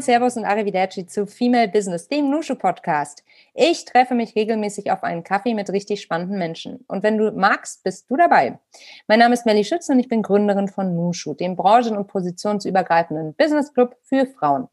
moin, Servus und Arrivederci zu Female Business, dem Nushu Podcast. Ich treffe mich regelmäßig auf einen Kaffee mit richtig spannenden Menschen. Und wenn du magst, bist du dabei. Mein Name ist Melly Schütz und ich bin Gründerin von Nushu, dem branchen- und positionsübergreifenden Business Club für Frauen.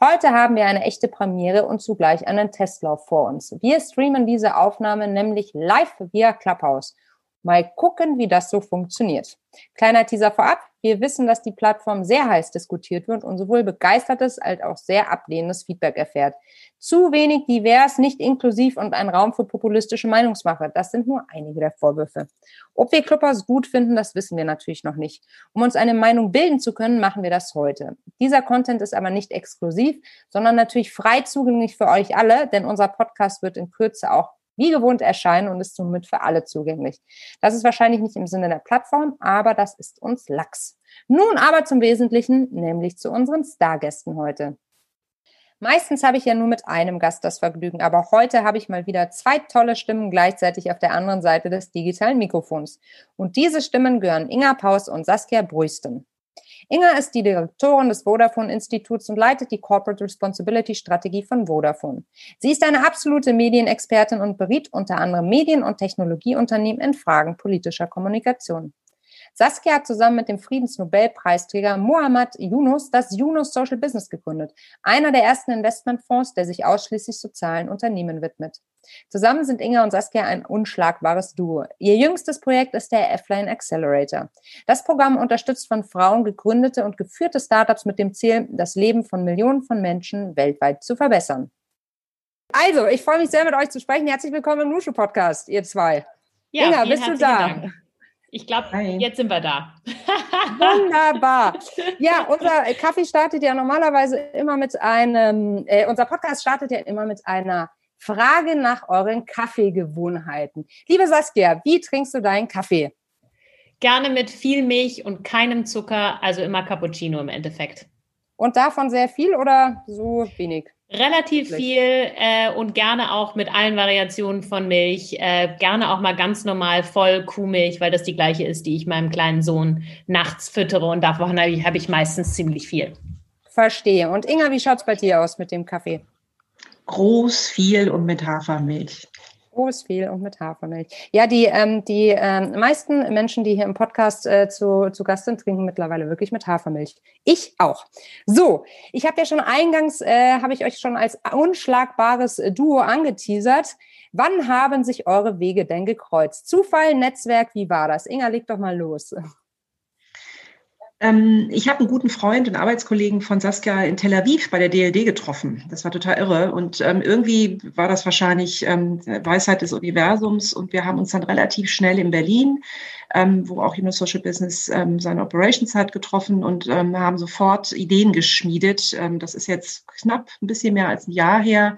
Heute haben wir eine echte Premiere und zugleich einen Testlauf vor uns. Wir streamen diese Aufnahme nämlich live via Clubhouse. Mal gucken, wie das so funktioniert. Kleiner Teaser vorab. Wir wissen, dass die Plattform sehr heiß diskutiert wird und sowohl begeistertes als auch sehr ablehnendes Feedback erfährt. Zu wenig divers, nicht inklusiv und ein Raum für populistische Meinungsmache. Das sind nur einige der Vorwürfe. Ob wir Clubbers gut finden, das wissen wir natürlich noch nicht. Um uns eine Meinung bilden zu können, machen wir das heute. Dieser Content ist aber nicht exklusiv, sondern natürlich frei zugänglich für euch alle, denn unser Podcast wird in Kürze auch wie gewohnt erscheinen und ist somit für alle zugänglich. Das ist wahrscheinlich nicht im Sinne der Plattform, aber das ist uns Lachs. Nun aber zum Wesentlichen, nämlich zu unseren Stargästen heute. Meistens habe ich ja nur mit einem Gast das Vergnügen, aber heute habe ich mal wieder zwei tolle Stimmen gleichzeitig auf der anderen Seite des digitalen Mikrofons. Und diese Stimmen gehören Inga Paus und Saskia Brüsten. Inga ist die Direktorin des Vodafone-Instituts und leitet die Corporate Responsibility-Strategie von Vodafone. Sie ist eine absolute Medienexpertin und beriet unter anderem Medien- und Technologieunternehmen in Fragen politischer Kommunikation. Saskia hat zusammen mit dem Friedensnobelpreisträger Mohammad Yunus das Yunus Social Business gegründet, einer der ersten Investmentfonds, der sich ausschließlich sozialen Unternehmen widmet. Zusammen sind Inga und Saskia ein unschlagbares Duo. Ihr jüngstes Projekt ist der F-Line Accelerator. Das Programm unterstützt von Frauen gegründete und geführte Startups mit dem Ziel, das Leben von Millionen von Menschen weltweit zu verbessern. Also, ich freue mich sehr, mit euch zu sprechen. Herzlich willkommen im Nushu Podcast, ihr zwei. Ja, Inga, bist du da? Dank. Ich glaube, jetzt sind wir da. Wunderbar. Ja, unser Kaffee startet ja normalerweise immer mit einem, äh, unser Podcast startet ja immer mit einer Frage nach euren Kaffeegewohnheiten. Liebe Saskia, wie trinkst du deinen Kaffee? Gerne mit viel Milch und keinem Zucker, also immer Cappuccino im Endeffekt. Und davon sehr viel oder so wenig? Relativ viel äh, und gerne auch mit allen Variationen von Milch. Äh, gerne auch mal ganz normal voll Kuhmilch, weil das die gleiche ist, die ich meinem kleinen Sohn nachts füttere. Und davon habe ich, hab ich meistens ziemlich viel. Verstehe. Und Inga, wie schaut es bei dir aus mit dem Kaffee? Groß, viel und mit Hafermilch. Groß, viel und mit Hafermilch. Ja, die, ähm, die ähm, meisten Menschen, die hier im Podcast äh, zu, zu Gast sind, trinken mittlerweile wirklich mit Hafermilch. Ich auch. So, ich habe ja schon eingangs, äh, habe ich euch schon als unschlagbares Duo angeteasert. Wann haben sich eure Wege denn gekreuzt? Zufall, Netzwerk, wie war das? Inga, leg doch mal los. Ähm, ich habe einen guten Freund und Arbeitskollegen von Saskia in Tel Aviv bei der DLD getroffen. Das war total irre. Und ähm, irgendwie war das wahrscheinlich ähm, Weisheit des Universums. Und wir haben uns dann relativ schnell in Berlin, wo auch Juno Social Business seine Operations hat, getroffen und haben sofort Ideen geschmiedet. das ist jetzt knapp ein bisschen mehr als ein Jahr her.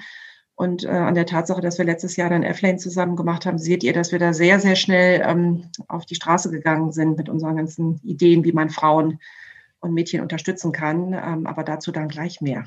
Und äh, an der Tatsache, dass wir letztes Jahr dann Airplane zusammen gemacht haben, seht ihr, dass wir da sehr, sehr schnell ähm, auf die Straße gegangen sind mit unseren ganzen Ideen, wie man Frauen und Mädchen unterstützen kann. Ähm, aber dazu dann gleich mehr.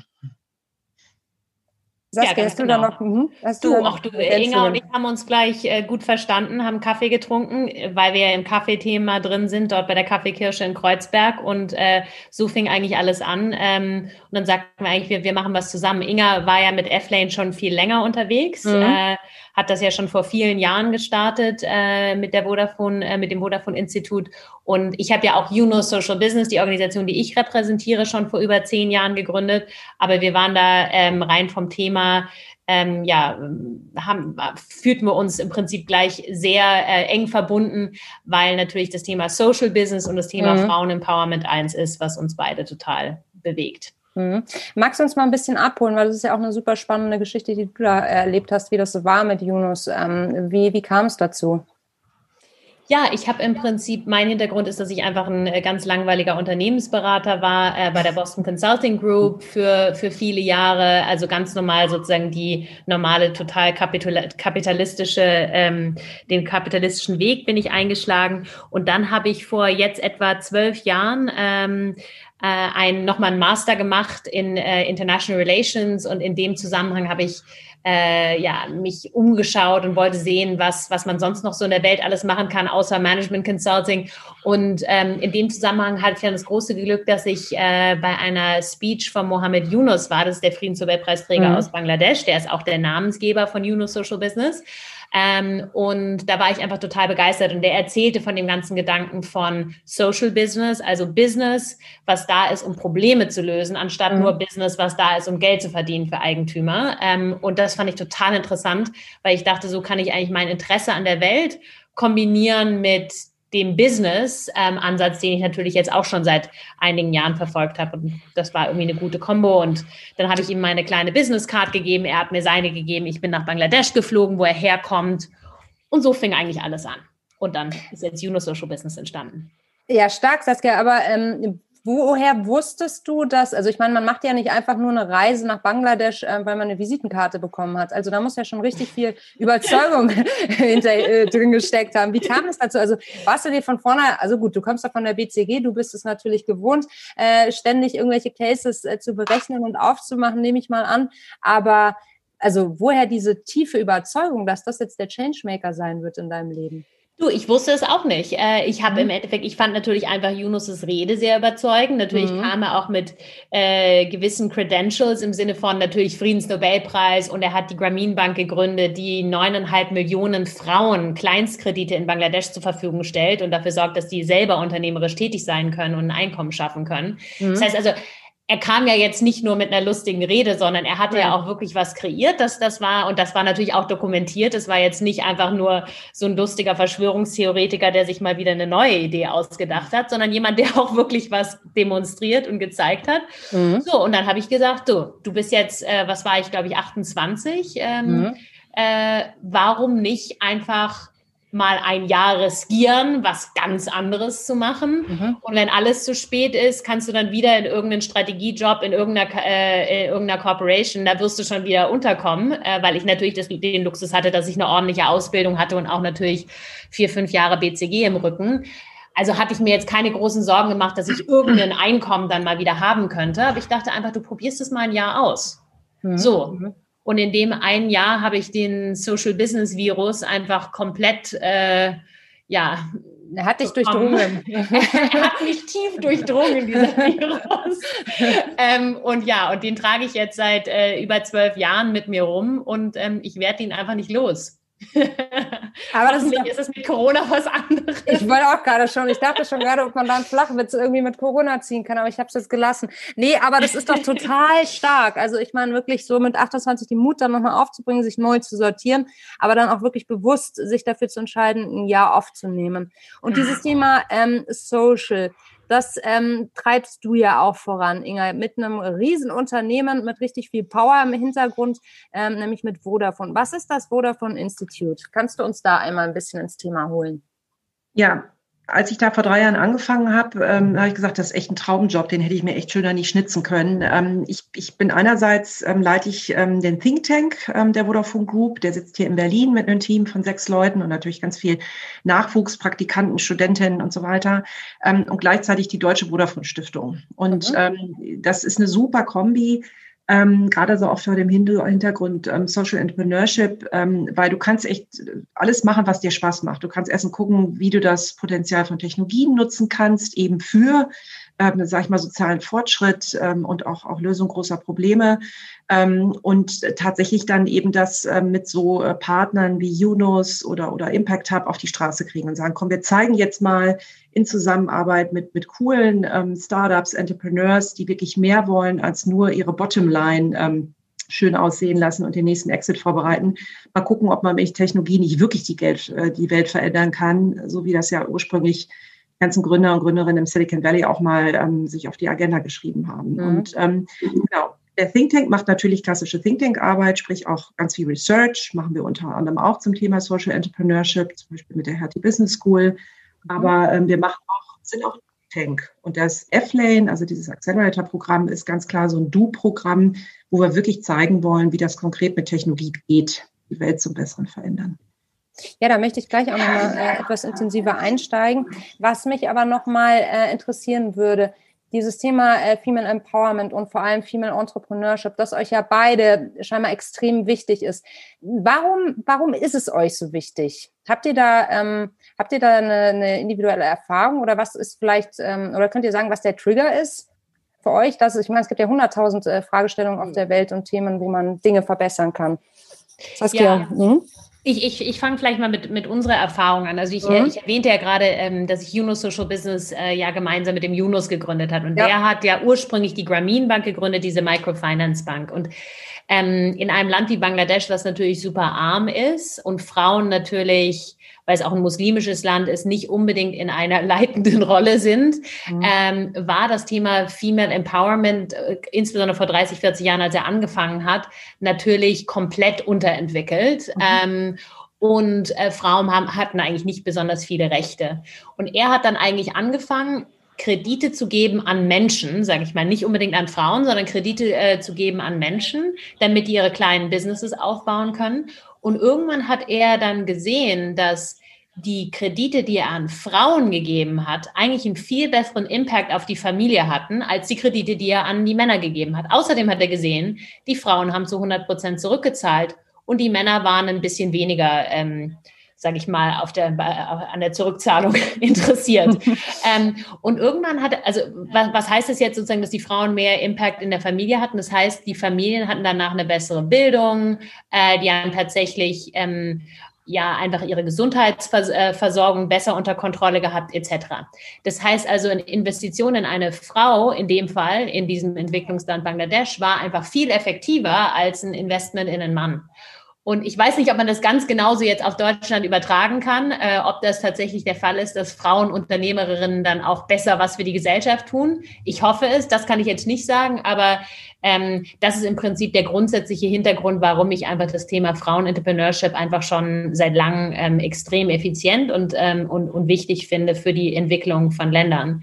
Saskia, ja, hast genau. du da noch? Mh, hast du, du auch du, Inga und ich haben uns gleich äh, gut verstanden, haben Kaffee getrunken, weil wir ja im Kaffeethema drin sind, dort bei der Kaffeekirsche in Kreuzberg und äh, so fing eigentlich alles an. Ähm, und dann sagten wir eigentlich, wir, wir machen was zusammen. Inga war ja mit F-Lane schon viel länger unterwegs. Mhm. Äh, hat das ja schon vor vielen Jahren gestartet äh, mit der Vodafone, äh, mit dem Vodafone Institut. Und ich habe ja auch Juno Social Business, die Organisation, die ich repräsentiere, schon vor über zehn Jahren gegründet. Aber wir waren da ähm, rein vom Thema ähm, ja, haben, fühlten wir uns im Prinzip gleich sehr äh, eng verbunden, weil natürlich das Thema Social Business und das Thema mhm. Frauenempowerment eins ist, was uns beide total bewegt. Mhm. Magst du uns mal ein bisschen abholen, weil das ist ja auch eine super spannende Geschichte, die du da erlebt hast, wie das so war mit Yunus. Ähm, wie, wie kam es dazu? Ja, ich habe im Prinzip, mein Hintergrund ist, dass ich einfach ein äh, ganz langweiliger Unternehmensberater war äh, bei der Boston Consulting Group für, für viele Jahre. Also ganz normal sozusagen die normale, total kapitalistische, ähm, den kapitalistischen Weg bin ich eingeschlagen. Und dann habe ich vor jetzt etwa zwölf Jahren ähm, äh, ein, nochmal einen Master gemacht in äh, International Relations und in dem Zusammenhang habe ich äh, ja, mich umgeschaut und wollte sehen, was, was man sonst noch so in der Welt alles machen kann, außer Management Consulting. Und ähm, in dem Zusammenhang hatte ich dann das große Glück, dass ich äh, bei einer Speech von Mohammed Yunus war, das ist der Friedensnobelpreisträger mhm. aus Bangladesch, der ist auch der Namensgeber von Yunus Social Business. Ähm, und da war ich einfach total begeistert. Und der erzählte von dem ganzen Gedanken von Social Business, also Business, was da ist, um Probleme zu lösen, anstatt mhm. nur Business, was da ist, um Geld zu verdienen für Eigentümer. Ähm, und das fand ich total interessant, weil ich dachte, so kann ich eigentlich mein Interesse an der Welt kombinieren mit dem Business-Ansatz, ähm, den ich natürlich jetzt auch schon seit einigen Jahren verfolgt habe. Und das war irgendwie eine gute Kombo. Und dann habe ich ihm meine kleine Business-Card gegeben. Er hat mir seine gegeben. Ich bin nach Bangladesch geflogen, wo er herkommt. Und so fing eigentlich alles an. Und dann ist jetzt Juno Social Business entstanden. Ja, stark, Saskia. Aber ähm, Woher wusstest du das? Also ich meine, man macht ja nicht einfach nur eine Reise nach Bangladesch, äh, weil man eine Visitenkarte bekommen hat. Also da muss ja schon richtig viel Überzeugung hinter, äh, drin gesteckt haben. Wie kam es dazu? Also warst du dir von vorne, also gut, du kommst ja von der BCG, du bist es natürlich gewohnt, äh, ständig irgendwelche Cases äh, zu berechnen und aufzumachen, nehme ich mal an. Aber also woher diese tiefe Überzeugung, dass das jetzt der Changemaker sein wird in deinem Leben? Du, ich wusste es auch nicht. Äh, ich habe mhm. im Endeffekt, ich fand natürlich einfach Yunus' Rede sehr überzeugend. Natürlich mhm. kam er auch mit äh, gewissen Credentials im Sinne von natürlich Friedensnobelpreis und er hat die Grameen Bank gegründet, die neuneinhalb Millionen Frauen Kleinstkredite in Bangladesch zur Verfügung stellt und dafür sorgt, dass die selber unternehmerisch tätig sein können und ein Einkommen schaffen können. Mhm. Das heißt also, er kam ja jetzt nicht nur mit einer lustigen Rede, sondern er hatte ja, ja auch wirklich was kreiert, dass das war und das war natürlich auch dokumentiert. Es war jetzt nicht einfach nur so ein lustiger Verschwörungstheoretiker, der sich mal wieder eine neue Idee ausgedacht hat, sondern jemand, der auch wirklich was demonstriert und gezeigt hat. Mhm. So und dann habe ich gesagt, du, du bist jetzt, äh, was war ich, glaube ich, 28. Ähm, mhm. äh, warum nicht einfach mal ein Jahr riskieren, was ganz anderes zu machen. Mhm. Und wenn alles zu spät ist, kannst du dann wieder in irgendeinen Strategiejob, in irgendeiner, äh, in irgendeiner Corporation, da wirst du schon wieder unterkommen, äh, weil ich natürlich das, den Luxus hatte, dass ich eine ordentliche Ausbildung hatte und auch natürlich vier, fünf Jahre BCG im Rücken. Also hatte ich mir jetzt keine großen Sorgen gemacht, dass ich irgendein Einkommen dann mal wieder haben könnte. Aber ich dachte einfach, du probierst es mal ein Jahr aus. Mhm. So. Und in dem einen Jahr habe ich den Social Business Virus einfach komplett, äh, ja. Er hat dich durchdrungen. er hat mich tief durchdrungen, dieser Virus. ähm, und ja, und den trage ich jetzt seit äh, über zwölf Jahren mit mir rum und ähm, ich werde ihn einfach nicht los. Aber das ist, ist es mit Corona was anderes. Ich wollte auch gerade schon, ich dachte schon gerade, ob man da einen Flachwitz irgendwie mit Corona ziehen kann, aber ich habe es jetzt gelassen. Nee, aber das ist doch total stark. Also ich meine wirklich so mit 28 den Mut dann nochmal aufzubringen, sich neu zu sortieren, aber dann auch wirklich bewusst sich dafür zu entscheiden, ein Jahr aufzunehmen. Und dieses Thema ähm, Social, das ähm, treibst du ja auch voran, Inga, mit einem Riesenunternehmen mit richtig viel Power im Hintergrund, ähm, nämlich mit Vodafone. Was ist das Vodafone Institute? Kannst du uns da einmal ein bisschen ins Thema holen? Ja, als ich da vor drei Jahren angefangen habe, ähm, habe ich gesagt, das ist echt ein Traumjob, den hätte ich mir echt schöner nicht schnitzen können. Ähm, ich, ich bin einerseits, ähm, leite ich ähm, den Think Tank ähm, der Vodafone Group, der sitzt hier in Berlin mit einem Team von sechs Leuten und natürlich ganz viel Nachwuchs, Praktikanten, Studentinnen und so weiter ähm, und gleichzeitig die Deutsche Vodafone Stiftung. Und mhm. das ist eine super Kombi ähm, gerade so auch vor dem Hintergrund ähm, Social Entrepreneurship, ähm, weil du kannst echt alles machen, was dir Spaß macht. Du kannst erstmal gucken, wie du das Potenzial von Technologien nutzen kannst, eben für ähm, sage ich mal, sozialen Fortschritt ähm, und auch, auch Lösung großer Probleme. Ähm, und tatsächlich dann eben das äh, mit so äh, Partnern wie Yunus oder, oder Impact Hub auf die Straße kriegen und sagen, komm, wir zeigen jetzt mal in Zusammenarbeit mit, mit coolen ähm, Startups, Entrepreneurs, die wirklich mehr wollen als nur ihre Bottomline ähm, schön aussehen lassen und den nächsten Exit vorbereiten. Mal gucken, ob man mit Technologie nicht wirklich die, Geld, äh, die Welt verändern kann, so wie das ja ursprünglich ganzen Gründer und Gründerinnen im Silicon Valley auch mal ähm, sich auf die Agenda geschrieben haben. Mhm. Und ähm, genau, der Think Tank macht natürlich klassische Think Tank-Arbeit, sprich auch ganz viel Research, machen wir unter anderem auch zum Thema Social Entrepreneurship, zum Beispiel mit der Hertie Business School. Mhm. Aber ähm, wir machen auch, sind auch Tank. Und das F-Lane, also dieses Accelerator-Programm, ist ganz klar so ein Do-Programm, wo wir wirklich zeigen wollen, wie das konkret mit Technologie geht, die Welt zum Besseren verändern. Ja, da möchte ich gleich auch nochmal äh, etwas intensiver einsteigen. Was mich aber nochmal äh, interessieren würde, dieses Thema äh, Female Empowerment und vor allem Female Entrepreneurship, das euch ja beide scheinbar extrem wichtig ist. Warum, warum ist es euch so wichtig? Habt ihr da, ähm, habt ihr da eine, eine individuelle Erfahrung oder was ist vielleicht, ähm, oder könnt ihr sagen, was der Trigger ist für euch? Dass, ich meine, es gibt ja hunderttausend äh, Fragestellungen auf der Welt und Themen, wo man Dinge verbessern kann. Saskia, ja. Hm? Ich, ich, ich fange vielleicht mal mit, mit unserer Erfahrung an. Also ich, mhm. ich erwähnte ja gerade, ähm, dass ich Yunus Social Business äh, ja gemeinsam mit dem Yunus gegründet hat. Und ja. der hat ja ursprünglich die Grameen Bank gegründet, diese Microfinance Bank. Und ähm, in einem Land wie Bangladesch, was natürlich super arm ist und Frauen natürlich weil es auch ein muslimisches Land ist, nicht unbedingt in einer leitenden Rolle sind, mhm. ähm, war das Thema Female Empowerment, äh, insbesondere vor 30, 40 Jahren, als er angefangen hat, natürlich komplett unterentwickelt. Mhm. Ähm, und äh, Frauen haben, hatten eigentlich nicht besonders viele Rechte. Und er hat dann eigentlich angefangen, Kredite zu geben an Menschen, sage ich mal, nicht unbedingt an Frauen, sondern Kredite äh, zu geben an Menschen, damit die ihre kleinen Businesses aufbauen können. Und irgendwann hat er dann gesehen, dass die Kredite, die er an Frauen gegeben hat, eigentlich einen viel besseren Impact auf die Familie hatten, als die Kredite, die er an die Männer gegeben hat. Außerdem hat er gesehen, die Frauen haben zu 100 Prozent zurückgezahlt und die Männer waren ein bisschen weniger, ähm, sage ich mal, auf der, äh, an der Zurückzahlung interessiert. ähm, und irgendwann hat, also was, was heißt das jetzt sozusagen, dass die Frauen mehr Impact in der Familie hatten? Das heißt, die Familien hatten danach eine bessere Bildung, äh, die haben tatsächlich ähm, ja einfach ihre Gesundheitsversorgung besser unter Kontrolle gehabt etc. Das heißt also, eine Investition in eine Frau in dem Fall in diesem Entwicklungsland Bangladesch war einfach viel effektiver als ein Investment in einen Mann. Und ich weiß nicht, ob man das ganz genauso jetzt auf Deutschland übertragen kann, äh, ob das tatsächlich der Fall ist, dass Frauen Unternehmerinnen dann auch besser was für die Gesellschaft tun. Ich hoffe es, das kann ich jetzt nicht sagen, aber ähm, das ist im Prinzip der grundsätzliche Hintergrund, warum ich einfach das Thema Frauenentrepreneurship einfach schon seit langem ähm, extrem effizient und, ähm, und, und wichtig finde für die Entwicklung von Ländern.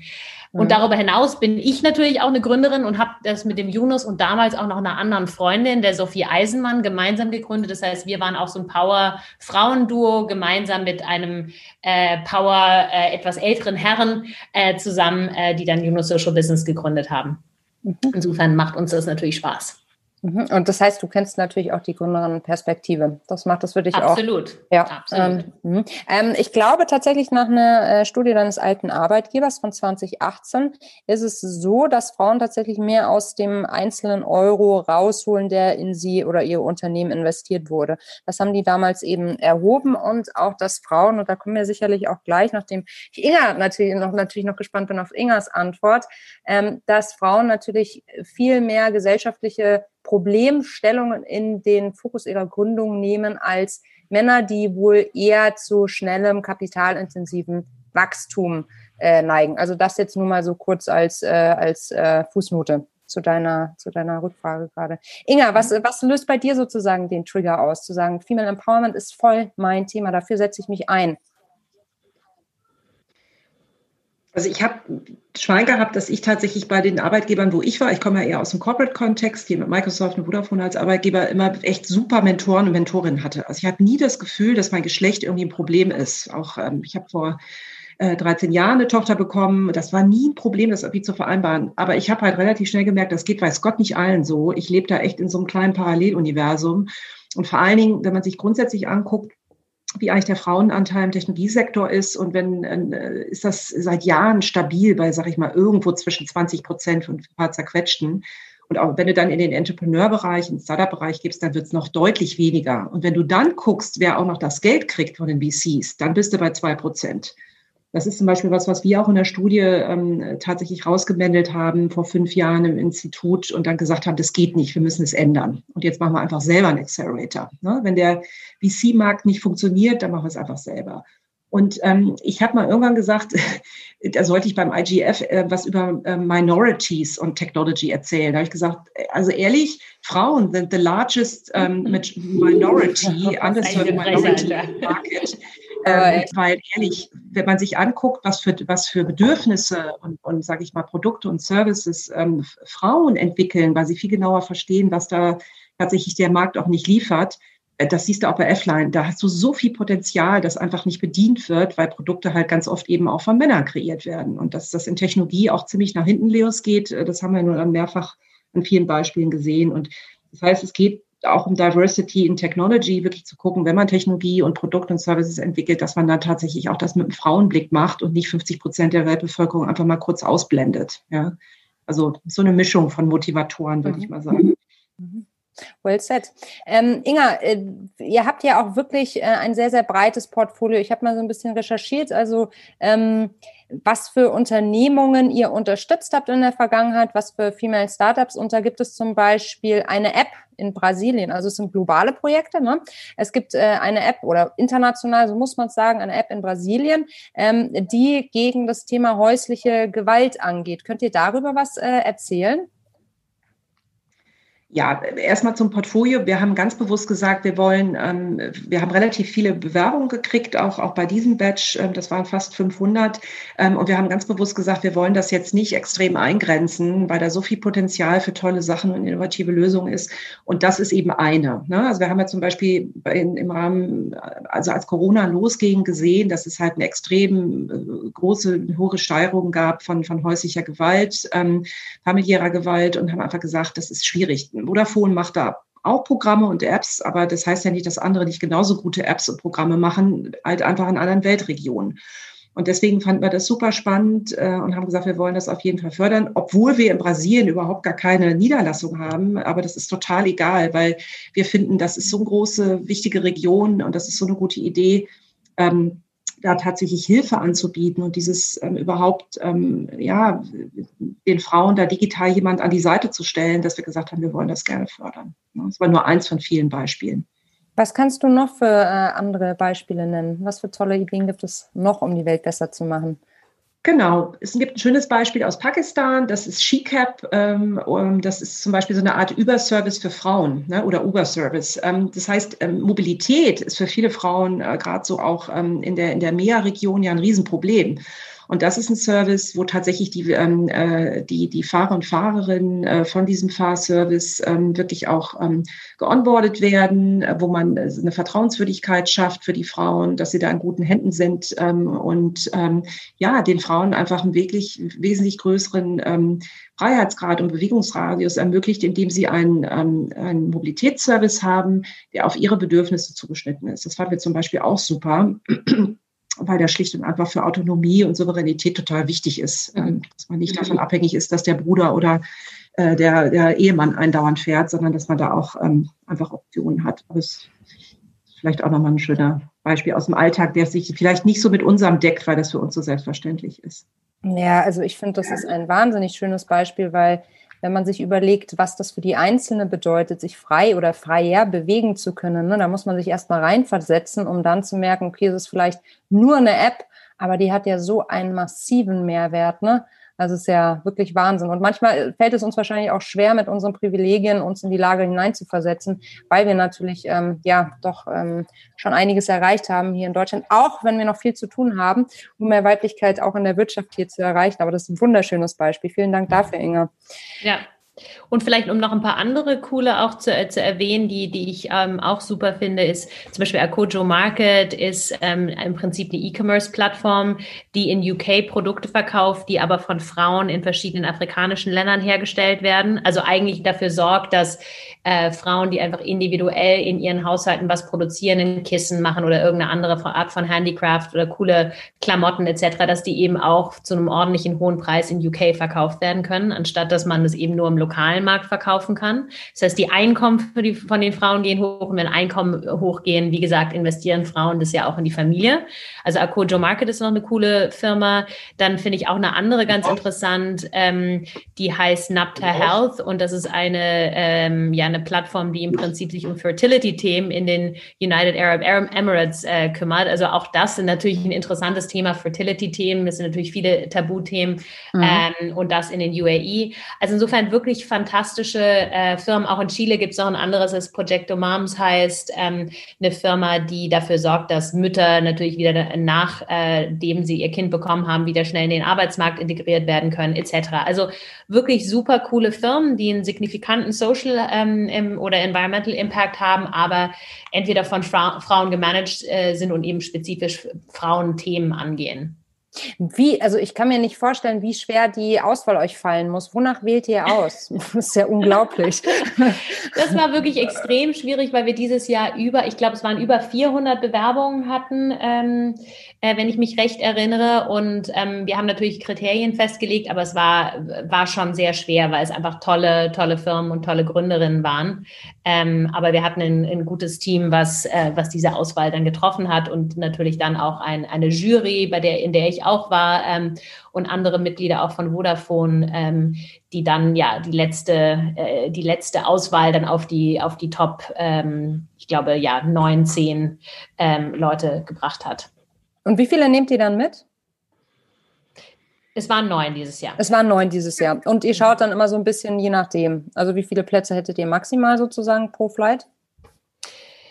Und mhm. darüber hinaus bin ich natürlich auch eine Gründerin und habe das mit dem Yunus und damals auch noch einer anderen Freundin, der Sophie Eisenmann, gemeinsam gegründet. Das heißt, wir waren auch so ein Power-Frauenduo gemeinsam mit einem äh, Power äh, etwas älteren Herren äh, zusammen, äh, die dann Yunus Social Business gegründet haben. Mhm. Insofern macht uns das natürlich Spaß. Mhm. Und das heißt, du kennst natürlich auch die Gründerin-Perspektive. Das macht das für dich Absolut. auch. Ja, absolut. Ähm, ähm, ich glaube tatsächlich nach einer äh, Studie deines alten Arbeitgebers von 2018 ist es so, dass Frauen tatsächlich mehr aus dem einzelnen Euro rausholen, der in sie oder ihr Unternehmen investiert wurde. Das haben die damals eben erhoben und auch, dass Frauen, und da kommen wir sicherlich auch gleich, nachdem ich Inga natürlich noch, natürlich noch gespannt bin auf Ingas Antwort, ähm, dass Frauen natürlich viel mehr gesellschaftliche Problemstellungen in den Fokus ihrer Gründung nehmen als Männer, die wohl eher zu schnellem, kapitalintensiven Wachstum äh, neigen. Also das jetzt nur mal so kurz als, äh, als äh, Fußnote zu deiner, zu deiner Rückfrage gerade. Inga, was, was löst bei dir sozusagen den Trigger aus, zu sagen, Female Empowerment ist voll mein Thema, dafür setze ich mich ein? Also ich habe Schwein gehabt, dass ich tatsächlich bei den Arbeitgebern, wo ich war, ich komme ja eher aus dem Corporate-Kontext, hier mit Microsoft und Vodafone als Arbeitgeber, immer echt super Mentoren und Mentorinnen hatte. Also ich hatte nie das Gefühl, dass mein Geschlecht irgendwie ein Problem ist. Auch ähm, ich habe vor äh, 13 Jahren eine Tochter bekommen. Das war nie ein Problem, das irgendwie zu vereinbaren. Aber ich habe halt relativ schnell gemerkt, das geht weiß Gott nicht allen so. Ich lebe da echt in so einem kleinen Paralleluniversum. Und vor allen Dingen, wenn man sich grundsätzlich anguckt, wie eigentlich der Frauenanteil im Technologiesektor ist. Und wenn äh, ist das seit Jahren stabil bei, sag ich mal, irgendwo zwischen 20 Prozent und ein paar zerquetschten. Und auch wenn du dann in den Entrepreneur-Bereich, in den Startup-Bereich gibst, dann wird es noch deutlich weniger. Und wenn du dann guckst, wer auch noch das Geld kriegt von den VCs, dann bist du bei zwei Prozent. Das ist zum Beispiel was, was wir auch in der Studie ähm, tatsächlich rausgemeldet haben vor fünf Jahren im Institut und dann gesagt haben, das geht nicht, wir müssen es ändern. Und jetzt machen wir einfach selber einen Accelerator. Ne? Wenn der VC-Markt nicht funktioniert, dann machen wir es einfach selber. Und ähm, ich habe mal irgendwann gesagt, da sollte ich beim IGF äh, was über äh, Minorities und Technology erzählen. Da habe ich gesagt, also ehrlich, Frauen sind the largest um, minority, underserved minority market. Ähm, weil ehrlich, wenn man sich anguckt, was für, was für Bedürfnisse und, und sage ich mal, Produkte und Services ähm, Frauen entwickeln, weil sie viel genauer verstehen, was da tatsächlich der Markt auch nicht liefert, äh, das siehst du auch bei F-Line, da hast du so viel Potenzial, das einfach nicht bedient wird, weil Produkte halt ganz oft eben auch von Männern kreiert werden. Und dass das in Technologie auch ziemlich nach hinten losgeht, äh, das haben wir nur mehrfach an vielen Beispielen gesehen. Und das heißt, es geht auch um Diversity in Technology, wirklich zu gucken, wenn man Technologie und Produkte und Services entwickelt, dass man dann tatsächlich auch das mit einem Frauenblick macht und nicht 50 Prozent der Weltbevölkerung einfach mal kurz ausblendet. Ja? Also so eine Mischung von Motivatoren, würde mhm. ich mal sagen. Mhm. Well said. Ähm, Inga, äh, ihr habt ja auch wirklich äh, ein sehr, sehr breites Portfolio. Ich habe mal so ein bisschen recherchiert, also ähm, was für Unternehmungen ihr unterstützt habt in der Vergangenheit, was für Female Startups. Und da gibt es zum Beispiel eine App in Brasilien. Also es sind globale Projekte. Ne? Es gibt äh, eine App oder international, so muss man es sagen, eine App in Brasilien, ähm, die gegen das Thema häusliche Gewalt angeht. Könnt ihr darüber was äh, erzählen? Ja, erstmal zum Portfolio. Wir haben ganz bewusst gesagt, wir wollen, ähm, wir haben relativ viele Bewerbungen gekriegt, auch, auch bei diesem Batch. Ähm, das waren fast 500. Ähm, und wir haben ganz bewusst gesagt, wir wollen das jetzt nicht extrem eingrenzen, weil da so viel Potenzial für tolle Sachen und innovative Lösungen ist. Und das ist eben eine. Ne? Also wir haben ja zum Beispiel in, im Rahmen, also als Corona losging, gesehen, dass es halt eine extrem äh, große, hohe Steigerung gab von, von häuslicher Gewalt, ähm, familiärer Gewalt und haben einfach gesagt, das ist schwierig Vodafone macht da auch Programme und Apps, aber das heißt ja nicht, dass andere nicht genauso gute Apps und Programme machen, halt einfach in anderen Weltregionen. Und deswegen fanden wir das super spannend äh, und haben gesagt, wir wollen das auf jeden Fall fördern, obwohl wir in Brasilien überhaupt gar keine Niederlassung haben. Aber das ist total egal, weil wir finden, das ist so eine große, wichtige Region und das ist so eine gute Idee, ähm, da tatsächlich Hilfe anzubieten und dieses ähm, überhaupt, ähm, ja, den Frauen da digital jemand an die Seite zu stellen, dass wir gesagt haben, wir wollen das gerne fördern. Das war nur eins von vielen Beispielen. Was kannst du noch für äh, andere Beispiele nennen? Was für tolle Ideen gibt es noch, um die Welt besser zu machen? Genau, es gibt ein schönes Beispiel aus Pakistan, das ist SheCap, ähm, das ist zum Beispiel so eine Art Überservice für Frauen ne, oder Uber-Service. Ähm, das heißt, ähm, Mobilität ist für viele Frauen, äh, gerade so auch in der, in der MEA-Region, ja ein Riesenproblem. Und das ist ein Service, wo tatsächlich die, ähm, äh, die, die Fahrer und Fahrerinnen äh, von diesem Fahrservice ähm, wirklich auch ähm, geonboardet werden, äh, wo man äh, eine Vertrauenswürdigkeit schafft für die Frauen, dass sie da in guten Händen sind ähm, und ähm, ja, den Frauen einfach einen wirklich wesentlich größeren ähm, Freiheitsgrad und Bewegungsradius ermöglicht, indem sie einen, ähm, einen Mobilitätsservice haben, der auf ihre Bedürfnisse zugeschnitten ist. Das fanden wir zum Beispiel auch super weil der schlicht und einfach für Autonomie und Souveränität total wichtig ist, ähm, dass man nicht davon abhängig ist, dass der Bruder oder äh, der, der Ehemann eindauernd fährt, sondern dass man da auch ähm, einfach Optionen hat. Aber es ist vielleicht auch nochmal ein schöner Beispiel aus dem Alltag, der sich vielleicht nicht so mit unserem deckt, weil das für uns so selbstverständlich ist. Ja, also ich finde, das ist ein wahnsinnig schönes Beispiel, weil wenn man sich überlegt, was das für die Einzelne bedeutet, sich frei oder freier bewegen zu können, ne, da muss man sich erstmal reinversetzen, um dann zu merken, okay, es ist vielleicht nur eine App, aber die hat ja so einen massiven Mehrwert. Ne? Also ist ja wirklich Wahnsinn. Und manchmal fällt es uns wahrscheinlich auch schwer, mit unseren Privilegien uns in die Lage hineinzuversetzen, weil wir natürlich ähm, ja doch ähm, schon einiges erreicht haben hier in Deutschland, auch wenn wir noch viel zu tun haben, um mehr Weiblichkeit auch in der Wirtschaft hier zu erreichen. Aber das ist ein wunderschönes Beispiel. Vielen Dank dafür, Inge. Ja, und vielleicht, um noch ein paar andere coole auch zu, äh, zu erwähnen, die, die ich ähm, auch super finde, ist zum Beispiel Akojo Market ist ähm, im Prinzip eine E-Commerce-Plattform, die in UK Produkte verkauft, die aber von Frauen in verschiedenen afrikanischen Ländern hergestellt werden. Also eigentlich dafür sorgt, dass äh, Frauen, die einfach individuell in ihren Haushalten was produzieren, ein Kissen machen oder irgendeine andere Art von Handicraft oder coole Klamotten etc., dass die eben auch zu einem ordentlichen hohen Preis in UK verkauft werden können, anstatt dass man das eben nur im lokalen Markt verkaufen kann. Das heißt, die Einkommen für die, von den Frauen gehen hoch und wenn Einkommen hochgehen, wie gesagt, investieren Frauen das ja auch in die Familie. Also Akojo Market ist noch eine coole Firma. Dann finde ich auch eine andere ganz interessant, ähm, die heißt Napta Health und das ist eine, ähm, ja, eine Plattform, die im Prinzip sich um Fertility-Themen in den United Arab Emirates äh, kümmert. Also auch das ist natürlich ein interessantes Thema, Fertility-Themen. Das sind natürlich viele Tabuthemen mhm. ähm, und das in den UAE. Also insofern wirklich wirklich fantastische äh, Firmen. Auch in Chile gibt es noch ein anderes, das Projecto Moms heißt, ähm, eine Firma, die dafür sorgt, dass Mütter natürlich wieder nachdem äh, sie ihr Kind bekommen haben, wieder schnell in den Arbeitsmarkt integriert werden können, etc. Also wirklich super coole Firmen, die einen signifikanten Social ähm, oder Environmental Impact haben, aber entweder von Fra Frauen gemanagt äh, sind und eben spezifisch Frauenthemen angehen. Wie, also ich kann mir nicht vorstellen, wie schwer die Auswahl euch fallen muss. Wonach wählt ihr aus? Das ist ja unglaublich. Das war wirklich extrem schwierig, weil wir dieses Jahr über, ich glaube, es waren über 400 Bewerbungen hatten, ähm, äh, wenn ich mich recht erinnere. Und ähm, wir haben natürlich Kriterien festgelegt, aber es war, war schon sehr schwer, weil es einfach tolle, tolle Firmen und tolle Gründerinnen waren. Ähm, aber wir hatten ein, ein gutes Team, was, äh, was diese Auswahl dann getroffen hat und natürlich dann auch ein, eine Jury, bei der, in der ich auch war ähm, und andere Mitglieder auch von Vodafone, ähm, die dann ja die letzte, äh, die letzte Auswahl dann auf die, auf die Top, ähm, ich glaube, ja, neun, zehn ähm, Leute gebracht hat. Und wie viele nehmt ihr dann mit? Es waren neun dieses Jahr. Es waren neun dieses Jahr. Und ihr schaut dann immer so ein bisschen je nachdem. Also wie viele Plätze hättet ihr maximal sozusagen pro Flight?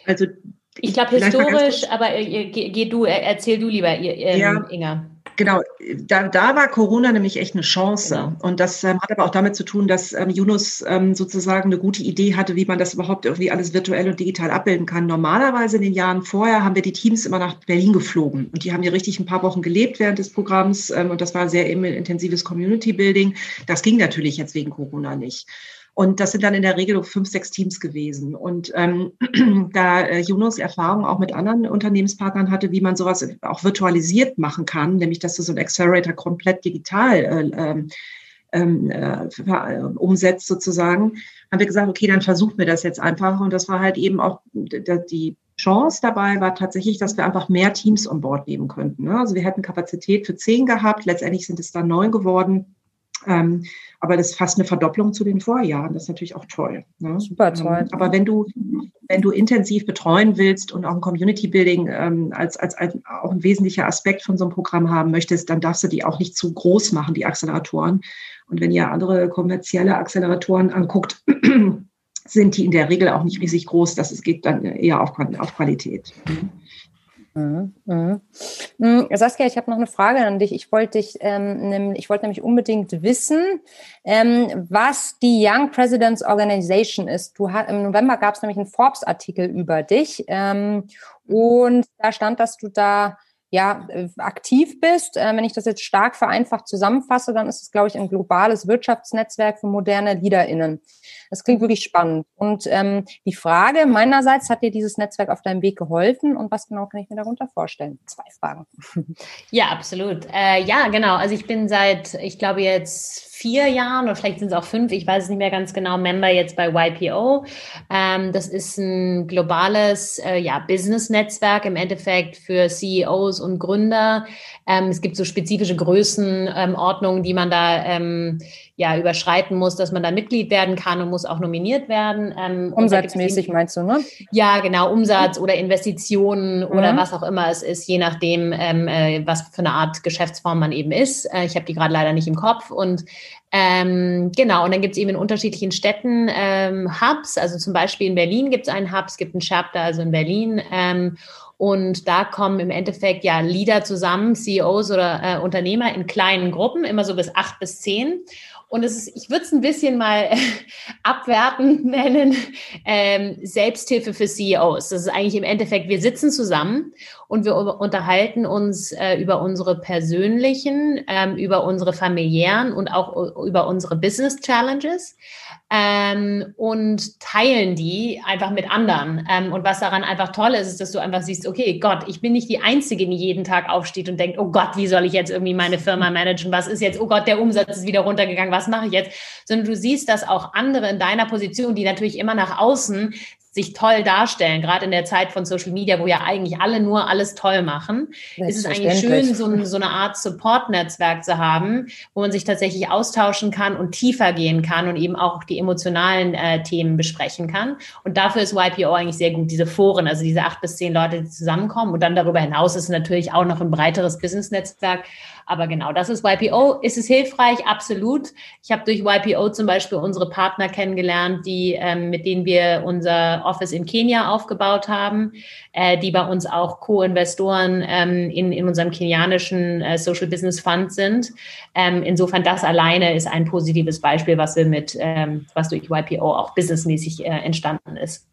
Also ich, ich glaube historisch, aber äh, geh, geh, du, erzähl du lieber, ähm, ja. Inga. Genau, da, da war Corona nämlich echt eine Chance. Genau. Und das ähm, hat aber auch damit zu tun, dass ähm, Yunus ähm, sozusagen eine gute Idee hatte, wie man das überhaupt irgendwie alles virtuell und digital abbilden kann. Normalerweise in den Jahren vorher haben wir die Teams immer nach Berlin geflogen. Und die haben hier richtig ein paar Wochen gelebt während des Programms. Ähm, und das war sehr intensives Community Building. Das ging natürlich jetzt wegen Corona nicht. Und das sind dann in der Regel fünf, sechs Teams gewesen. Und ähm, da äh, Junos Erfahrung auch mit anderen Unternehmenspartnern hatte, wie man sowas auch virtualisiert machen kann, nämlich dass du so ein Accelerator komplett digital äh, ähm, ähm äh, umsetzt sozusagen, haben wir gesagt, okay, dann versuchen wir das jetzt einfach. Und das war halt eben auch die Chance dabei war tatsächlich, dass wir einfach mehr Teams on Board nehmen könnten. Ne? Also wir hätten Kapazität für zehn gehabt, letztendlich sind es dann neun geworden. Ähm, aber das ist fast eine Verdopplung zu den Vorjahren. Das ist natürlich auch toll. Ne? Super ähm, toll. aber wenn du, wenn du intensiv betreuen willst und auch ein Community Building ähm, als, als, als auch ein wesentlicher Aspekt von so einem Programm haben möchtest, dann darfst du die auch nicht zu groß machen, die Acceleratoren. Und wenn ihr andere kommerzielle Acceleratoren anguckt, sind die in der Regel auch nicht riesig groß. Das es geht dann eher auf, auf Qualität. Mhm. Mhm, mhm. mhm. Saskia, ich habe noch eine Frage an dich. Ich wollte dich, ähm, ich wollte nämlich unbedingt wissen, ähm, was die Young Presidents Organization ist. Du hast, im November gab es nämlich einen Forbes-Artikel über dich ähm, und da stand, dass du da ja, äh, aktiv bist. Äh, wenn ich das jetzt stark vereinfacht zusammenfasse, dann ist es, glaube ich, ein globales Wirtschaftsnetzwerk für moderne LeaderInnen. Das klingt wirklich spannend. Und ähm, die Frage meinerseits, hat dir dieses Netzwerk auf deinem Weg geholfen und was genau kann ich mir darunter vorstellen? Zwei Fragen. Ja, absolut. Äh, ja, genau. Also ich bin seit, ich glaube jetzt vier Jahren oder vielleicht sind es auch fünf, ich weiß es nicht mehr ganz genau, Member jetzt bei YPO. Ähm, das ist ein globales äh, ja, Business-Netzwerk im Endeffekt für CEOs und Gründer. Ähm, es gibt so spezifische Größenordnungen, ähm, die man da ähm, ja überschreiten muss, dass man da Mitglied werden kann und muss auch nominiert werden. Ähm, Umsatzmäßig meinst du, ne? Ja, genau, Umsatz oder Investitionen mhm. oder was auch immer es ist, je nachdem, ähm, äh, was für eine Art Geschäftsform man eben ist. Äh, ich habe die gerade leider nicht im Kopf und ähm, genau, und dann gibt es eben in unterschiedlichen Städten ähm, Hubs, also zum Beispiel in Berlin gibt es einen Hub, es gibt einen Chapter, also in Berlin. Ähm, und da kommen im Endeffekt ja Leader zusammen, CEOs oder äh, Unternehmer in kleinen Gruppen, immer so bis acht bis zehn. Und es ist, ich würde es ein bisschen mal abwertend nennen, ähm, Selbsthilfe für CEOs. Das ist eigentlich im Endeffekt, wir sitzen zusammen und wir unterhalten uns äh, über unsere persönlichen, ähm, über unsere familiären und auch über unsere Business Challenges ähm, und teilen die einfach mit anderen. Ähm, und was daran einfach toll ist, ist, dass du einfach siehst, okay, Gott, ich bin nicht die Einzige, die jeden Tag aufsteht und denkt, oh Gott, wie soll ich jetzt irgendwie meine Firma managen? Was ist jetzt, oh Gott, der Umsatz ist wieder runtergegangen, was mache ich jetzt? Sondern du siehst, dass auch andere in deiner Position, die natürlich immer nach außen sich toll darstellen, gerade in der Zeit von Social Media, wo ja eigentlich alle nur alles toll machen, ist es eigentlich schön, so, so eine Art Support-Netzwerk zu haben, wo man sich tatsächlich austauschen kann und tiefer gehen kann und eben auch die emotionalen äh, Themen besprechen kann. Und dafür ist YPO eigentlich sehr gut, diese Foren, also diese acht bis zehn Leute, die zusammenkommen. Und dann darüber hinaus ist es natürlich auch noch ein breiteres Business-Netzwerk, aber genau, das ist YPO. Ist es hilfreich? Absolut. Ich habe durch YPO zum Beispiel unsere Partner kennengelernt, die, ähm, mit denen wir unser Office in Kenia aufgebaut haben, äh, die bei uns auch Co-Investoren ähm, in, in unserem kenianischen äh, Social Business Fund sind. Ähm, insofern das alleine ist ein positives Beispiel, was wir mit, ähm, was durch YPO auch businessmäßig äh, entstanden ist.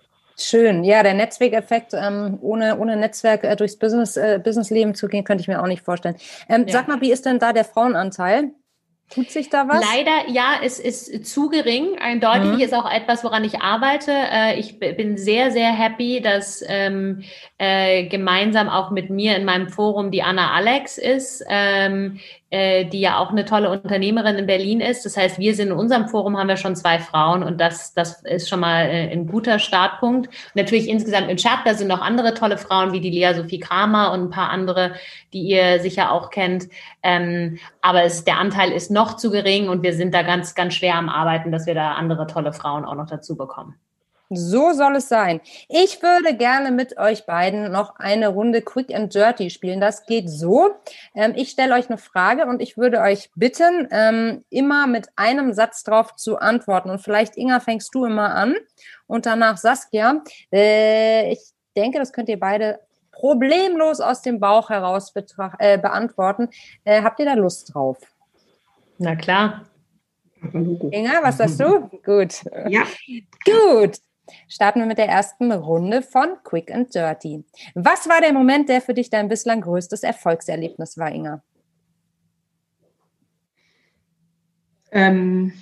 Schön, ja, der Netzwerkeffekt, ähm, ohne, ohne Netzwerk äh, durchs Business, äh, Businessleben zu gehen, könnte ich mir auch nicht vorstellen. Ähm, ja. Sag mal, wie ist denn da der Frauenanteil? Tut sich da was? Leider, ja, es ist zu gering. Eindeutig mhm. ist auch etwas, woran ich arbeite. Äh, ich bin sehr, sehr happy, dass ähm, äh, gemeinsam auch mit mir in meinem Forum die Anna Alex ist, ähm, äh, die ja auch eine tolle Unternehmerin in Berlin ist. Das heißt, wir sind in unserem Forum haben wir schon zwei Frauen und das, das ist schon mal äh, ein guter Startpunkt. Und natürlich insgesamt im Chapter sind noch andere tolle Frauen wie die Lea Sophie Kramer und ein paar andere, die ihr sicher auch kennt. Ähm, aber es, der Anteil ist noch zu gering und wir sind da ganz, ganz schwer am Arbeiten, dass wir da andere tolle Frauen auch noch dazu bekommen. So soll es sein. Ich würde gerne mit euch beiden noch eine Runde Quick and Dirty spielen. Das geht so. Ähm, ich stelle euch eine Frage und ich würde euch bitten, ähm, immer mit einem Satz drauf zu antworten. Und vielleicht, Inga, fängst du immer an und danach Saskia. Äh, ich denke, das könnt ihr beide problemlos aus dem Bauch heraus äh, beantworten. Äh, habt ihr da Lust drauf? Na klar. Inga, was sagst du? Gut. Ja. Gut starten wir mit der ersten Runde von Quick and Dirty. Was war der Moment, der für dich dein bislang größtes Erfolgserlebnis war, Inga? Ähm,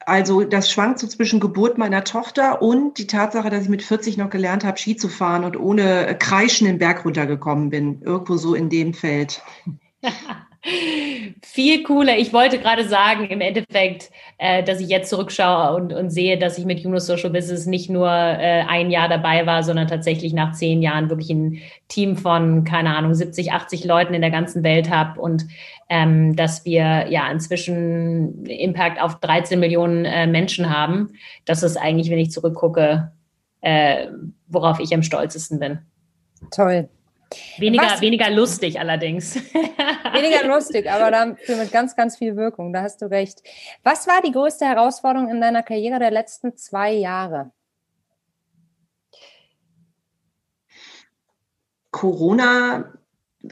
also das schwankt so zwischen Geburt meiner Tochter und die Tatsache, dass ich mit 40 noch gelernt habe, Ski zu fahren und ohne Kreischen den Berg runtergekommen bin. Irgendwo so in dem Feld. Viel cooler. Ich wollte gerade sagen, im Endeffekt, äh, dass ich jetzt zurückschaue und, und sehe, dass ich mit Juno Social Business nicht nur äh, ein Jahr dabei war, sondern tatsächlich nach zehn Jahren wirklich ein Team von, keine Ahnung, 70, 80 Leuten in der ganzen Welt habe und ähm, dass wir ja inzwischen Impact auf 13 Millionen äh, Menschen haben. Das ist eigentlich, wenn ich zurückgucke, äh, worauf ich am stolzesten bin. Toll. Weniger, weniger lustig allerdings. Weniger lustig, aber dafür mit ganz, ganz viel Wirkung. Da hast du recht. Was war die größte Herausforderung in deiner Karriere der letzten zwei Jahre? Corona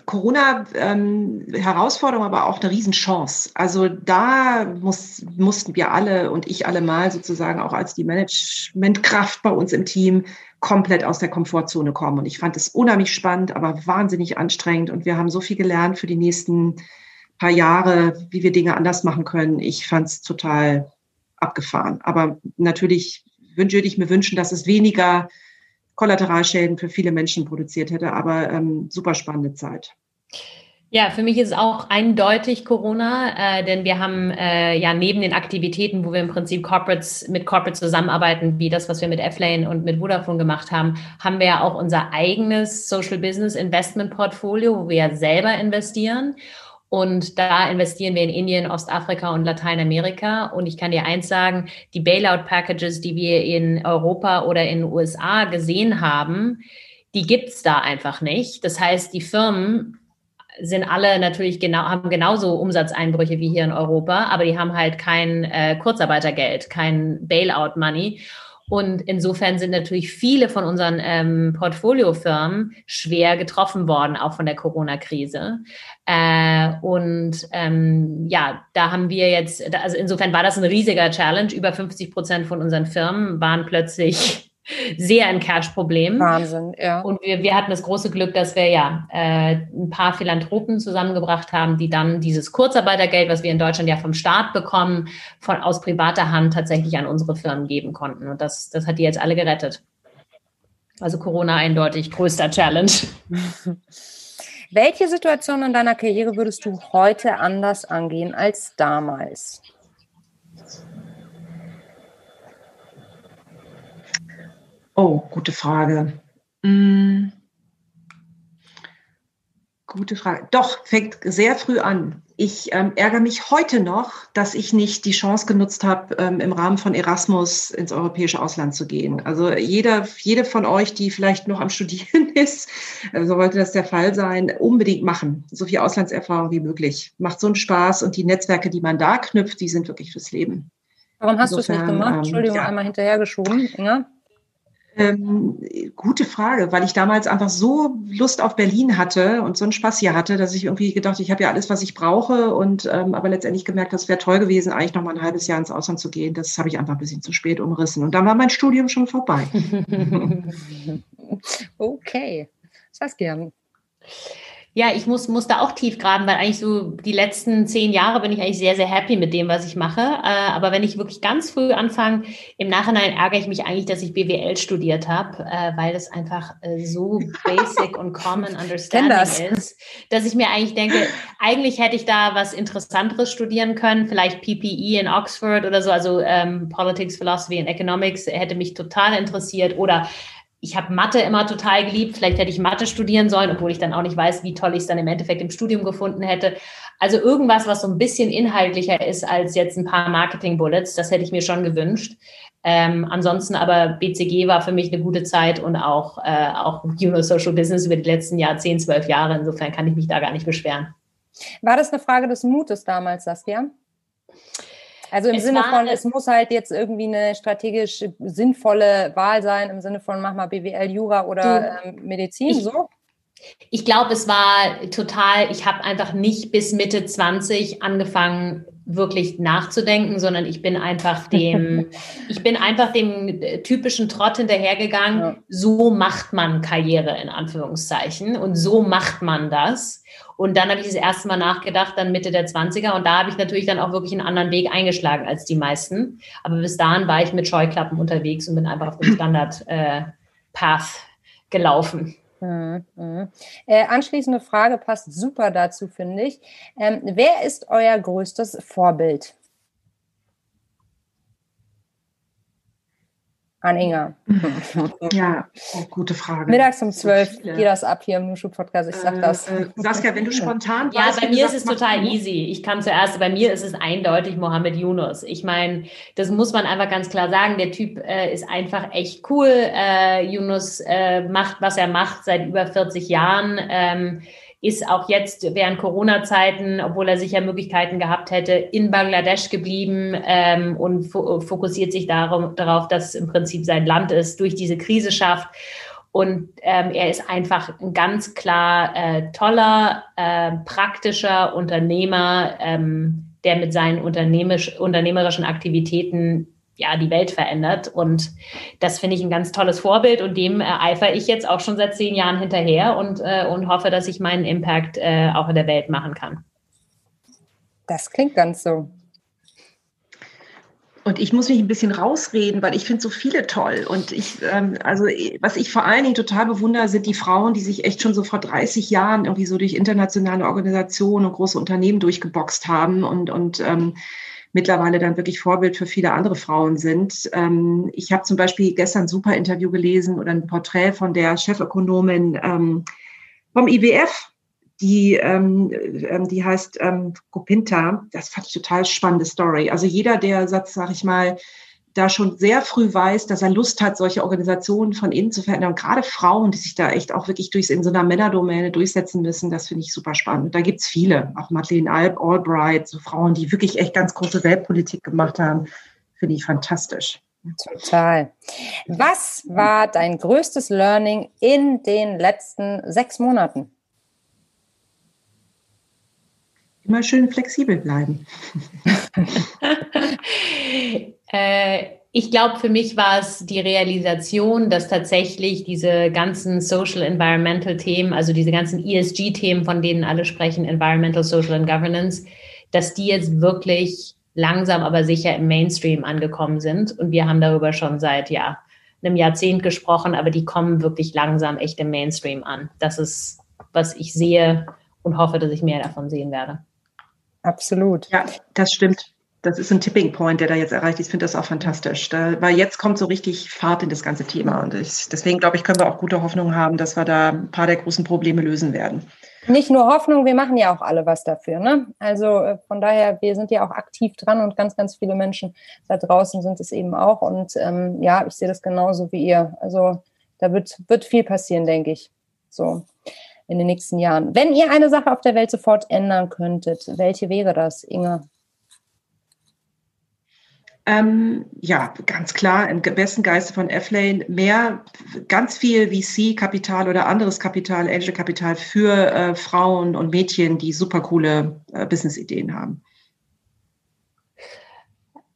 Corona-Herausforderung, ähm, aber auch eine Riesenchance. Also da muss, mussten wir alle und ich alle mal sozusagen auch als die Managementkraft bei uns im Team komplett aus der Komfortzone kommen. Und ich fand es unheimlich spannend, aber wahnsinnig anstrengend. Und wir haben so viel gelernt für die nächsten paar Jahre, wie wir Dinge anders machen können. Ich fand es total abgefahren. Aber natürlich würde ich mir wünschen, dass es weniger Kollateralschäden für viele Menschen produziert hätte. Aber ähm, super spannende Zeit. Ja, für mich ist es auch eindeutig Corona, äh, denn wir haben äh, ja neben den Aktivitäten, wo wir im Prinzip Corporates mit Corporates zusammenarbeiten, wie das, was wir mit F-Lane und mit Vodafone gemacht haben, haben wir ja auch unser eigenes Social Business Investment Portfolio, wo wir ja selber investieren. Und da investieren wir in Indien, Ostafrika und Lateinamerika. Und ich kann dir eins sagen, die Bailout-Packages, die wir in Europa oder in den USA gesehen haben, die gibt's da einfach nicht. Das heißt, die Firmen sind alle natürlich genau, haben genauso Umsatzeinbrüche wie hier in Europa, aber die haben halt kein äh, Kurzarbeitergeld, kein Bailout-Money. Und insofern sind natürlich viele von unseren ähm, Portfoliofirmen schwer getroffen worden, auch von der Corona-Krise. Äh, und ähm, ja, da haben wir jetzt, also insofern war das ein riesiger Challenge. Über 50 Prozent von unseren Firmen waren plötzlich sehr ein Cash-Problem. Wahnsinn, ja. Und wir, wir hatten das große Glück, dass wir ja äh, ein paar Philanthropen zusammengebracht haben, die dann dieses Kurzarbeitergeld, was wir in Deutschland ja vom Staat bekommen, von, aus privater Hand tatsächlich an unsere Firmen geben konnten. Und das, das hat die jetzt alle gerettet. Also Corona eindeutig größter Challenge. Welche Situation in deiner Karriere würdest du heute anders angehen als damals? Oh, gute Frage. Hm. Gute Frage. Doch, fängt sehr früh an. Ich ähm, ärgere mich heute noch, dass ich nicht die Chance genutzt habe, ähm, im Rahmen von Erasmus ins europäische Ausland zu gehen. Also jeder, jede von euch, die vielleicht noch am Studieren ist, äh, so sollte das der Fall sein, unbedingt machen. So viel Auslandserfahrung wie möglich. Macht so einen Spaß und die Netzwerke, die man da knüpft, die sind wirklich fürs Leben. Warum hast du es nicht gemacht? Ähm, Entschuldigung, ja. einmal hinterhergeschoben, Inga. Ähm, gute Frage, weil ich damals einfach so Lust auf Berlin hatte und so einen Spaß hier hatte, dass ich irgendwie gedacht, ich habe ja alles, was ich brauche und ähm, aber letztendlich gemerkt, das wäre toll gewesen, eigentlich noch mal ein halbes Jahr ins Ausland zu gehen. Das habe ich einfach ein bisschen zu spät umrissen und dann war mein Studium schon vorbei. okay, Saskia. Ja, ich muss, muss da auch tief graben, weil eigentlich so die letzten zehn Jahre bin ich eigentlich sehr, sehr happy mit dem, was ich mache. Äh, aber wenn ich wirklich ganz früh anfange, im Nachhinein ärgere ich mich eigentlich, dass ich BWL studiert habe, äh, weil das einfach äh, so basic und common understanding das. ist, dass ich mir eigentlich denke, eigentlich hätte ich da was Interessanteres studieren können, vielleicht PPE in Oxford oder so, also ähm, Politics, Philosophy and Economics hätte mich total interessiert oder ich habe Mathe immer total geliebt. Vielleicht hätte ich Mathe studieren sollen, obwohl ich dann auch nicht weiß, wie toll ich es dann im Endeffekt im Studium gefunden hätte. Also irgendwas, was so ein bisschen inhaltlicher ist als jetzt ein paar Marketing-Bullets, das hätte ich mir schon gewünscht. Ähm, ansonsten aber BCG war für mich eine gute Zeit und auch, äh, auch Juno Social Business über die letzten Jahr, zehn, zwölf Jahre. Insofern kann ich mich da gar nicht beschweren. War das eine Frage des Mutes damals, Saskia? Also im es Sinne von, es muss halt jetzt irgendwie eine strategisch sinnvolle Wahl sein, im Sinne von mach mal BWL, Jura oder ähm, Medizin, ich, so? Ich glaube, es war total, ich habe einfach nicht bis Mitte 20 angefangen, wirklich nachzudenken, sondern ich bin einfach dem, ich bin einfach dem typischen Trott hinterhergegangen. Ja. So macht man Karriere in Anführungszeichen und so macht man das. Und dann habe ich das erste Mal nachgedacht, dann Mitte der 20er. Und da habe ich natürlich dann auch wirklich einen anderen Weg eingeschlagen als die meisten. Aber bis dahin war ich mit Scheuklappen unterwegs und bin einfach auf dem Standard-Path äh, gelaufen. Mhm. mhm. Äh, anschließende Frage passt super dazu, finde ich. Ähm, wer ist euer größtes Vorbild? An Inga? Ja, oh, gute Frage. Mittags um zwölf geht das ab hier im Nushu-Podcast, ich sag das. Äh, äh, Saskia, wenn du spontan Ja, weißt, bei mir ist es total easy. Ich kann zuerst, bei mir ist es eindeutig Mohammed Yunus. Ich meine, das muss man einfach ganz klar sagen. Der Typ äh, ist einfach echt cool. Äh, Yunus äh, macht, was er macht seit über 40 Jahren. Ähm, ist auch jetzt während Corona-Zeiten, obwohl er sicher Möglichkeiten gehabt hätte, in Bangladesch geblieben ähm, und fo fokussiert sich darum, darauf, dass im Prinzip sein Land es durch diese Krise schafft. Und ähm, er ist einfach ein ganz klar äh, toller, äh, praktischer Unternehmer, ähm, der mit seinen unternehmerischen Aktivitäten ja, die Welt verändert. Und das finde ich ein ganz tolles Vorbild und dem eifere ich jetzt auch schon seit zehn Jahren hinterher und, äh, und hoffe, dass ich meinen Impact äh, auch in der Welt machen kann. Das klingt ganz so. Und ich muss mich ein bisschen rausreden, weil ich finde so viele toll. Und ich, ähm, also was ich vor allen Dingen total bewundere, sind die Frauen, die sich echt schon so vor 30 Jahren irgendwie so durch internationale Organisationen und große Unternehmen durchgeboxt haben und, und ähm, mittlerweile dann wirklich Vorbild für viele andere Frauen sind. Ähm, ich habe zum Beispiel gestern ein super Interview gelesen oder ein Porträt von der Chefökonomin ähm, vom IWF, die, ähm, ähm, die heißt ähm, Gopinta. Das fand ich total spannende Story. Also jeder, der, sag ich mal, da schon sehr früh weiß, dass er Lust hat, solche Organisationen von innen zu verändern. Und gerade Frauen, die sich da echt auch wirklich durch in so einer Männerdomäne durchsetzen müssen, das finde ich super spannend. Da gibt es viele, auch Madeleine Alb, Albright, so Frauen, die wirklich echt ganz große Weltpolitik gemacht haben, finde ich fantastisch. Total. Was war dein größtes Learning in den letzten sechs Monaten? Immer schön flexibel bleiben. Äh, ich glaube, für mich war es die Realisation, dass tatsächlich diese ganzen Social Environmental Themen, also diese ganzen ESG-Themen, von denen alle sprechen, Environmental, Social and Governance, dass die jetzt wirklich langsam aber sicher im Mainstream angekommen sind. Und wir haben darüber schon seit ja, einem Jahrzehnt gesprochen, aber die kommen wirklich langsam echt im Mainstream an. Das ist, was ich sehe und hoffe, dass ich mehr davon sehen werde. Absolut. Ja, das stimmt das ist ein Tipping Point, der da jetzt erreicht. Ich finde das auch fantastisch, da, weil jetzt kommt so richtig Fahrt in das ganze Thema. Und ich, deswegen glaube ich, können wir auch gute Hoffnung haben, dass wir da ein paar der großen Probleme lösen werden. Nicht nur Hoffnung, wir machen ja auch alle was dafür. Ne? Also äh, von daher, wir sind ja auch aktiv dran und ganz, ganz viele Menschen da draußen sind es eben auch. Und ähm, ja, ich sehe das genauso wie ihr. Also da wird, wird viel passieren, denke ich. So in den nächsten Jahren. Wenn ihr eine Sache auf der Welt sofort ändern könntet, welche wäre das, Inge? Ähm, ja, ganz klar, im besten Geiste von F-Lane mehr, ganz viel VC-Kapital oder anderes Kapital, Angel-Kapital für äh, Frauen und Mädchen, die super coole äh, Business-Ideen haben.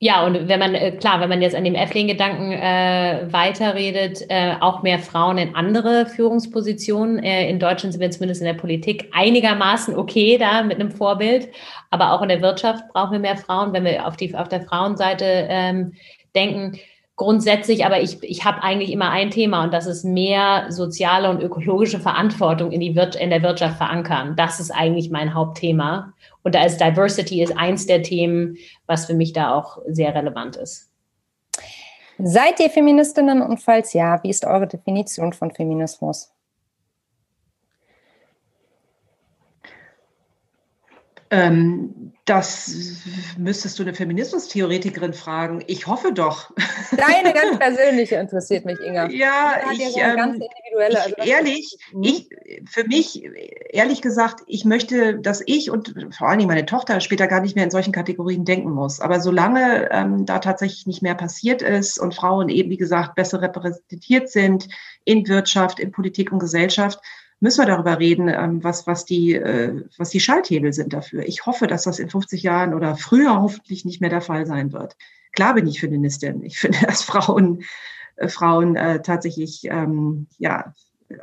Ja, und wenn man, äh, klar, wenn man jetzt an dem Effling-Gedanken äh, weiterredet, äh, auch mehr Frauen in andere Führungspositionen. Äh, in Deutschland sind wir zumindest in der Politik einigermaßen okay da mit einem Vorbild, aber auch in der Wirtschaft brauchen wir mehr Frauen, wenn wir auf, die, auf der Frauenseite ähm, denken. Grundsätzlich, aber ich, ich habe eigentlich immer ein Thema und das ist mehr soziale und ökologische Verantwortung in, die Wir in der Wirtschaft verankern. Das ist eigentlich mein Hauptthema. Und da ist Diversity ist eins der Themen, was für mich da auch sehr relevant ist. Seid ihr Feministinnen und falls ja, wie ist eure Definition von Feminismus? Ähm, das müsstest du eine Feminismustheoretikerin fragen. Ich hoffe doch. Deine ganz persönliche interessiert mich, Inga. Ja, ich, ja ganz ähm, individuelle. Also ehrlich, ich, für mich, ehrlich gesagt, ich möchte, dass ich und vor allen Dingen meine Tochter später gar nicht mehr in solchen Kategorien denken muss. Aber solange ähm, da tatsächlich nicht mehr passiert ist und Frauen eben, wie gesagt, besser repräsentiert sind in Wirtschaft, in Politik und Gesellschaft, müssen wir darüber reden, ähm, was, was, die, äh, was die Schalthebel sind dafür. Ich hoffe, dass das in 50 Jahren oder früher hoffentlich nicht mehr der Fall sein wird. Klar bin ich Feministin. Ich finde, dass Frauen, äh, Frauen äh, tatsächlich ähm, ja,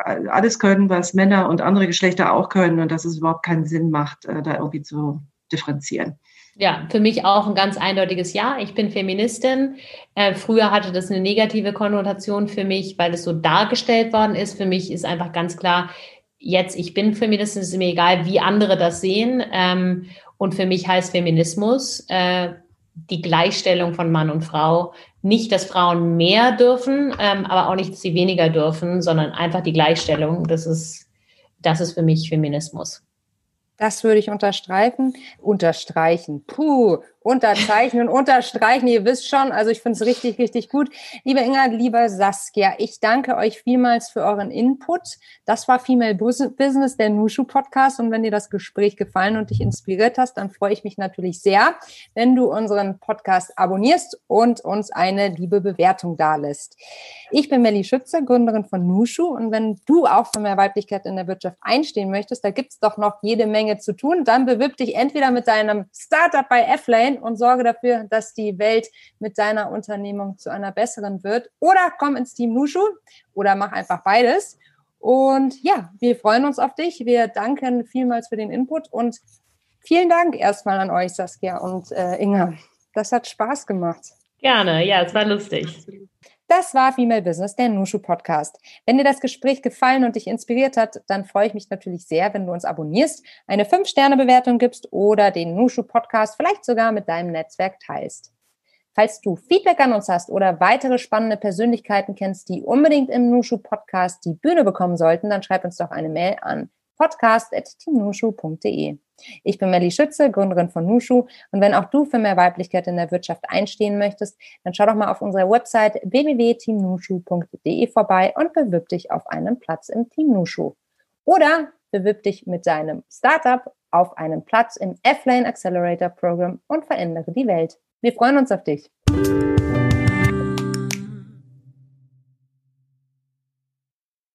alles können, was Männer und andere Geschlechter auch können und dass es überhaupt keinen Sinn macht, äh, da irgendwie zu differenzieren. Ja, für mich auch ein ganz eindeutiges Ja. Ich bin Feministin. Äh, früher hatte das eine negative Konnotation für mich, weil es so dargestellt worden ist. Für mich ist einfach ganz klar, jetzt ich bin Feministin, es ist mir egal, wie andere das sehen. Ähm, und für mich heißt Feminismus äh, die Gleichstellung von Mann und Frau. Nicht, dass Frauen mehr dürfen, ähm, aber auch nicht, dass sie weniger dürfen, sondern einfach die Gleichstellung. Das ist, das ist für mich Feminismus. Das würde ich unterstreichen. Unterstreichen. Puh, unterzeichnen, unterstreichen. Ihr wisst schon, also ich finde es richtig, richtig gut. Liebe Inga, lieber Saskia, ich danke euch vielmals für euren Input. Das war Female Business, der Nushu Podcast. Und wenn dir das Gespräch gefallen und dich inspiriert hast, dann freue ich mich natürlich sehr, wenn du unseren Podcast abonnierst und uns eine liebe Bewertung dalässt. Ich bin Melly Schütze, Gründerin von Nushu. Und wenn du auch für mehr Weiblichkeit in der Wirtschaft einstehen möchtest, da gibt es doch noch jede Menge zu tun. Dann bewirb dich entweder mit deinem Startup bei F-Lane und sorge dafür, dass die Welt mit deiner Unternehmung zu einer besseren wird. Oder komm ins Team Nushu oder mach einfach beides. Und ja, wir freuen uns auf dich. Wir danken vielmals für den Input und vielen Dank erstmal an euch, Saskia und äh, Inga. Das hat Spaß gemacht. Gerne, ja, es war lustig. Das war Female Business, der Nushu Podcast. Wenn dir das Gespräch gefallen und dich inspiriert hat, dann freue ich mich natürlich sehr, wenn du uns abonnierst, eine 5-Sterne-Bewertung gibst oder den Nushu Podcast vielleicht sogar mit deinem Netzwerk teilst. Falls du Feedback an uns hast oder weitere spannende Persönlichkeiten kennst, die unbedingt im Nushu Podcast die Bühne bekommen sollten, dann schreib uns doch eine Mail an podcast.teamnushu.de. Ich bin Melly Schütze, Gründerin von Nushu. Und wenn auch du für mehr Weiblichkeit in der Wirtschaft einstehen möchtest, dann schau doch mal auf unserer Website www.teamnushu.de vorbei und bewirb dich auf einen Platz im Team Nushu. Oder bewirb dich mit deinem Startup auf einen Platz im F-Lane Accelerator Program und verändere die Welt. Wir freuen uns auf dich.